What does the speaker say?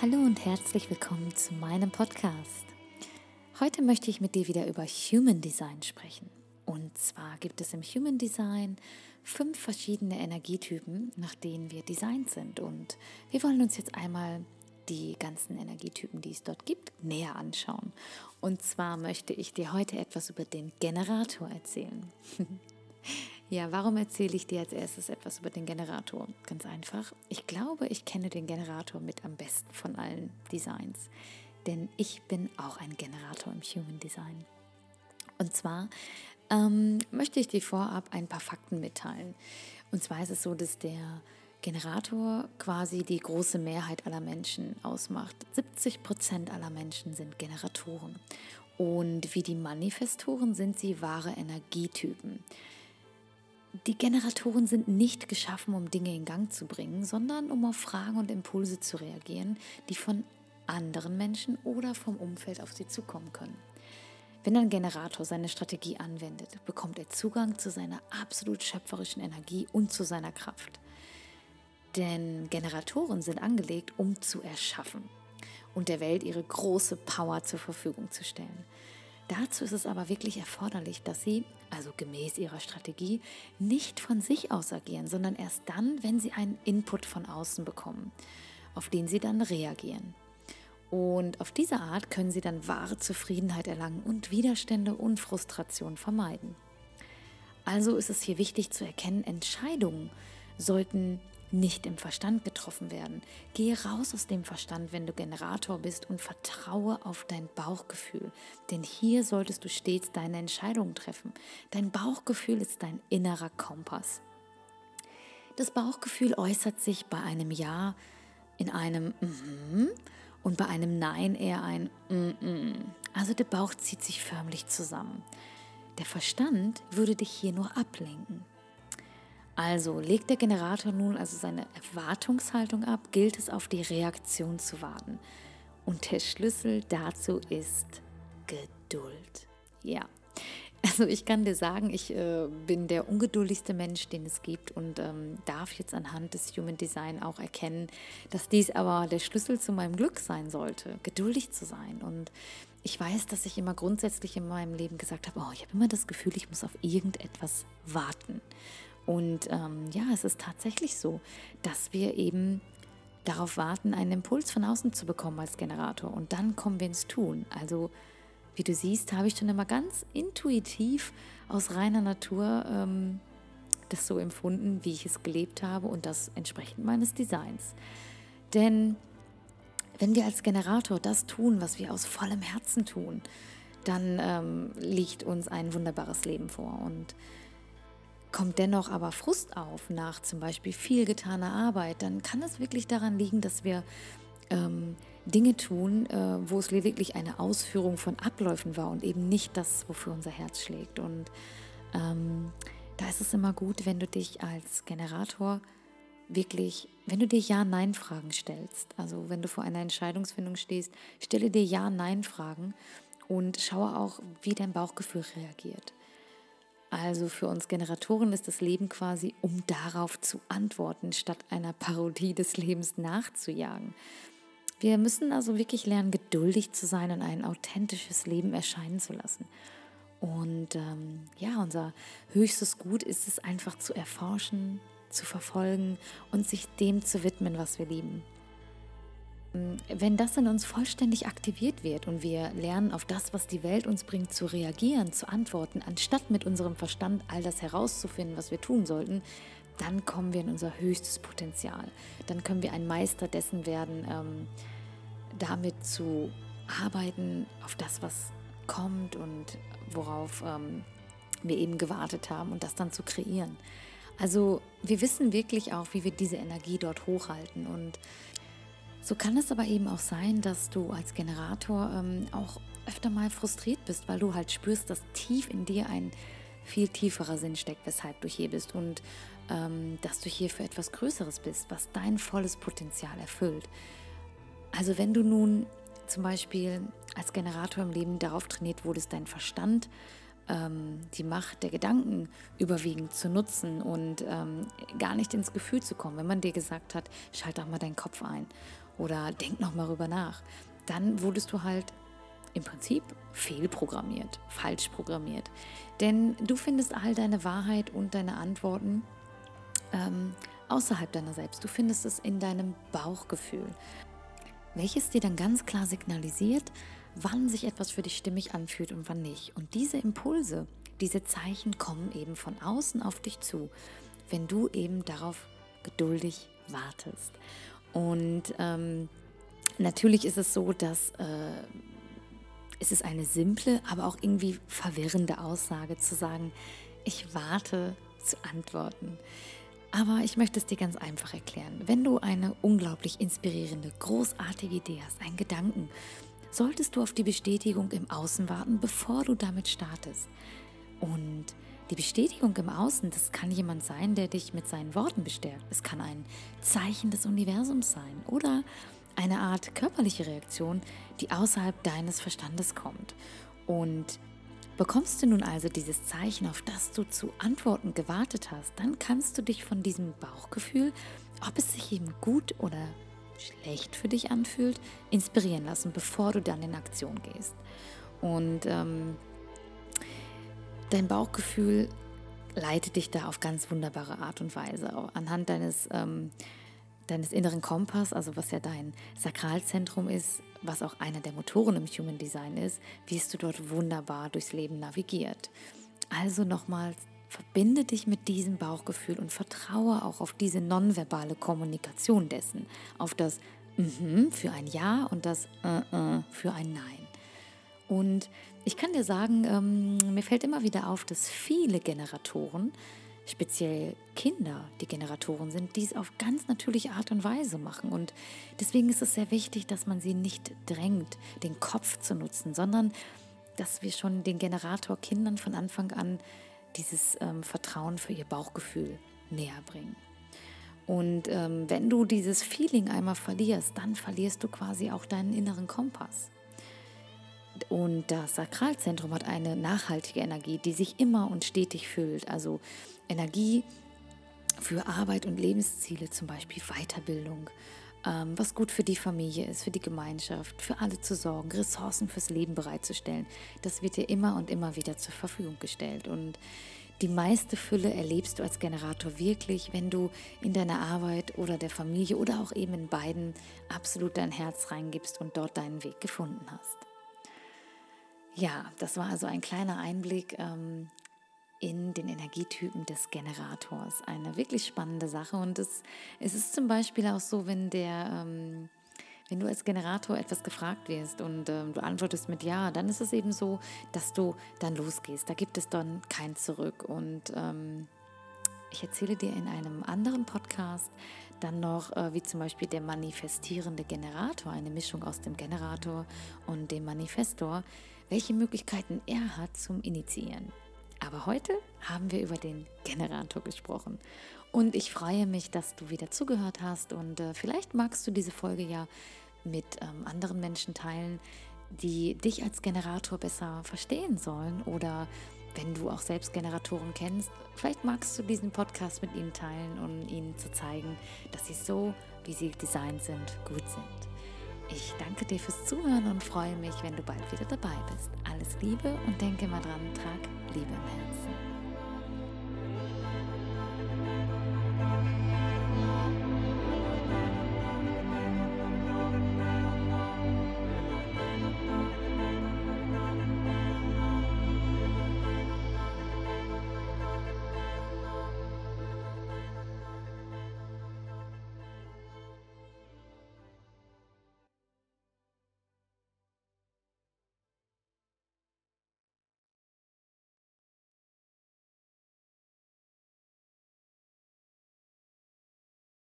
Hallo und herzlich willkommen zu meinem Podcast. Heute möchte ich mit dir wieder über Human Design sprechen. Und zwar gibt es im Human Design fünf verschiedene Energietypen, nach denen wir designt sind. Und wir wollen uns jetzt einmal die ganzen Energietypen, die es dort gibt, näher anschauen. Und zwar möchte ich dir heute etwas über den Generator erzählen. Ja, warum erzähle ich dir als erstes etwas über den Generator? Ganz einfach. Ich glaube, ich kenne den Generator mit am besten von allen Designs. Denn ich bin auch ein Generator im Human Design. Und zwar ähm, möchte ich dir vorab ein paar Fakten mitteilen. Und zwar ist es so, dass der Generator quasi die große Mehrheit aller Menschen ausmacht. 70 Prozent aller Menschen sind Generatoren. Und wie die Manifestoren sind sie wahre Energietypen. Die Generatoren sind nicht geschaffen, um Dinge in Gang zu bringen, sondern um auf Fragen und Impulse zu reagieren, die von anderen Menschen oder vom Umfeld auf sie zukommen können. Wenn ein Generator seine Strategie anwendet, bekommt er Zugang zu seiner absolut schöpferischen Energie und zu seiner Kraft. Denn Generatoren sind angelegt, um zu erschaffen und der Welt ihre große Power zur Verfügung zu stellen. Dazu ist es aber wirklich erforderlich, dass sie, also gemäß ihrer Strategie, nicht von sich aus agieren, sondern erst dann, wenn sie einen Input von außen bekommen, auf den sie dann reagieren. Und auf diese Art können sie dann wahre Zufriedenheit erlangen und Widerstände und Frustration vermeiden. Also ist es hier wichtig zu erkennen, Entscheidungen sollten nicht im Verstand getroffen werden. Gehe raus aus dem Verstand, wenn du Generator bist und vertraue auf dein Bauchgefühl. Denn hier solltest du stets deine Entscheidungen treffen. Dein Bauchgefühl ist dein innerer Kompass. Das Bauchgefühl äußert sich bei einem Ja in einem Mhm und bei einem Nein eher ein Mhm. Also der Bauch zieht sich förmlich zusammen. Der Verstand würde dich hier nur ablenken. Also legt der Generator nun also seine Erwartungshaltung ab, gilt es auf die Reaktion zu warten. Und der Schlüssel dazu ist Geduld. Ja, also ich kann dir sagen, ich äh, bin der ungeduldigste Mensch, den es gibt und ähm, darf jetzt anhand des Human Design auch erkennen, dass dies aber der Schlüssel zu meinem Glück sein sollte, geduldig zu sein. Und ich weiß, dass ich immer grundsätzlich in meinem Leben gesagt habe, oh, ich habe immer das Gefühl, ich muss auf irgendetwas warten. Und ähm, ja, es ist tatsächlich so, dass wir eben darauf warten, einen Impuls von außen zu bekommen als Generator. Und dann kommen wir ins Tun. Also, wie du siehst, habe ich schon immer ganz intuitiv aus reiner Natur ähm, das so empfunden, wie ich es gelebt habe und das entsprechend meines Designs. Denn wenn wir als Generator das tun, was wir aus vollem Herzen tun, dann ähm, liegt uns ein wunderbares Leben vor. Und Kommt dennoch aber Frust auf nach zum Beispiel viel getaner Arbeit, dann kann es wirklich daran liegen, dass wir ähm, Dinge tun, äh, wo es lediglich eine Ausführung von Abläufen war und eben nicht das, wofür unser Herz schlägt. Und ähm, da ist es immer gut, wenn du dich als Generator wirklich, wenn du dir Ja-Nein-Fragen stellst, also wenn du vor einer Entscheidungsfindung stehst, stelle dir Ja-Nein-Fragen und schaue auch, wie dein Bauchgefühl reagiert. Also für uns Generatoren ist das Leben quasi, um darauf zu antworten, statt einer Parodie des Lebens nachzujagen. Wir müssen also wirklich lernen, geduldig zu sein und ein authentisches Leben erscheinen zu lassen. Und ähm, ja, unser höchstes Gut ist es einfach zu erforschen, zu verfolgen und sich dem zu widmen, was wir lieben. Wenn das in uns vollständig aktiviert wird und wir lernen, auf das, was die Welt uns bringt, zu reagieren, zu antworten, anstatt mit unserem Verstand all das herauszufinden, was wir tun sollten, dann kommen wir in unser höchstes Potenzial. Dann können wir ein Meister dessen werden, ähm, damit zu arbeiten, auf das, was kommt und worauf ähm, wir eben gewartet haben und das dann zu kreieren. Also wir wissen wirklich auch, wie wir diese Energie dort hochhalten und so kann es aber eben auch sein, dass du als Generator ähm, auch öfter mal frustriert bist, weil du halt spürst, dass tief in dir ein viel tieferer Sinn steckt, weshalb du hier bist und ähm, dass du hier für etwas Größeres bist, was dein volles Potenzial erfüllt. Also wenn du nun zum Beispiel als Generator im Leben darauf trainiert wurdest, dein Verstand ähm, die Macht der Gedanken überwiegend zu nutzen und ähm, gar nicht ins Gefühl zu kommen, wenn man dir gesagt hat, schalt doch mal deinen Kopf ein oder denk nochmal rüber nach, dann wurdest du halt im Prinzip fehlprogrammiert, falsch programmiert. Denn du findest all deine Wahrheit und deine Antworten ähm, außerhalb deiner selbst. Du findest es in deinem Bauchgefühl, welches dir dann ganz klar signalisiert, wann sich etwas für dich stimmig anfühlt und wann nicht. Und diese Impulse, diese Zeichen kommen eben von außen auf dich zu, wenn du eben darauf geduldig wartest. Und ähm, natürlich ist es so, dass äh, es ist eine simple, aber auch irgendwie verwirrende Aussage zu sagen, ich warte zu antworten. Aber ich möchte es dir ganz einfach erklären. Wenn du eine unglaublich inspirierende, großartige Idee hast, einen Gedanken, solltest du auf die Bestätigung im Außen warten, bevor du damit startest. Und die Bestätigung im Außen, das kann jemand sein, der dich mit seinen Worten bestärkt. Es kann ein Zeichen des Universums sein oder eine Art körperliche Reaktion, die außerhalb deines Verstandes kommt. Und bekommst du nun also dieses Zeichen, auf das du zu Antworten gewartet hast, dann kannst du dich von diesem Bauchgefühl, ob es sich eben gut oder schlecht für dich anfühlt, inspirieren lassen, bevor du dann in Aktion gehst. Und ähm, dein Bauchgefühl leitet dich da auf ganz wunderbare Art und Weise. Anhand deines ähm, deines inneren Kompass, also was ja dein Sakralzentrum ist, was auch einer der Motoren im Human Design ist, wirst du dort wunderbar durchs Leben navigiert. Also nochmals, verbinde dich mit diesem Bauchgefühl und vertraue auch auf diese nonverbale Kommunikation dessen, auf das mhm für ein Ja und das äh, äh für ein Nein. Und ich kann dir sagen, ähm, mir fällt immer wieder auf, dass viele Generatoren speziell Kinder, die Generatoren sind, dies auf ganz natürliche Art und Weise machen. Und deswegen ist es sehr wichtig, dass man sie nicht drängt, den Kopf zu nutzen, sondern dass wir schon den Generator Kindern von Anfang an dieses ähm, Vertrauen für ihr Bauchgefühl näher bringen. Und ähm, wenn du dieses Feeling einmal verlierst, dann verlierst du quasi auch deinen inneren Kompass. Und das Sakralzentrum hat eine nachhaltige Energie, die sich immer und stetig füllt. Also Energie für Arbeit und Lebensziele, zum Beispiel Weiterbildung, ähm, was gut für die Familie ist, für die Gemeinschaft, für alle zu sorgen, Ressourcen fürs Leben bereitzustellen. Das wird dir immer und immer wieder zur Verfügung gestellt. Und die meiste Fülle erlebst du als Generator wirklich, wenn du in deiner Arbeit oder der Familie oder auch eben in beiden absolut dein Herz reingibst und dort deinen Weg gefunden hast. Ja, das war also ein kleiner Einblick ähm, in den Energietypen des Generators. Eine wirklich spannende Sache. Und es, es ist zum Beispiel auch so, wenn der... Ähm, wenn du als Generator etwas gefragt wirst und ähm, du antwortest mit Ja, dann ist es eben so, dass du dann losgehst. Da gibt es dann kein Zurück. Und ähm, ich erzähle dir in einem anderen Podcast dann noch, äh, wie zum Beispiel der manifestierende Generator, eine Mischung aus dem Generator und dem Manifestor, welche Möglichkeiten er hat zum Initiieren. Aber heute haben wir über den Generator gesprochen. Und ich freue mich, dass du wieder zugehört hast. Und äh, vielleicht magst du diese Folge ja mit ähm, anderen Menschen teilen, die dich als Generator besser verstehen sollen. Oder wenn du auch selbst Generatoren kennst, vielleicht magst du diesen Podcast mit ihnen teilen, um ihnen zu zeigen, dass sie so, wie sie designt sind, gut sind. Ich danke dir fürs Zuhören und freue mich, wenn du bald wieder dabei bist. Alles Liebe und denke mal dran, trag Liebe im.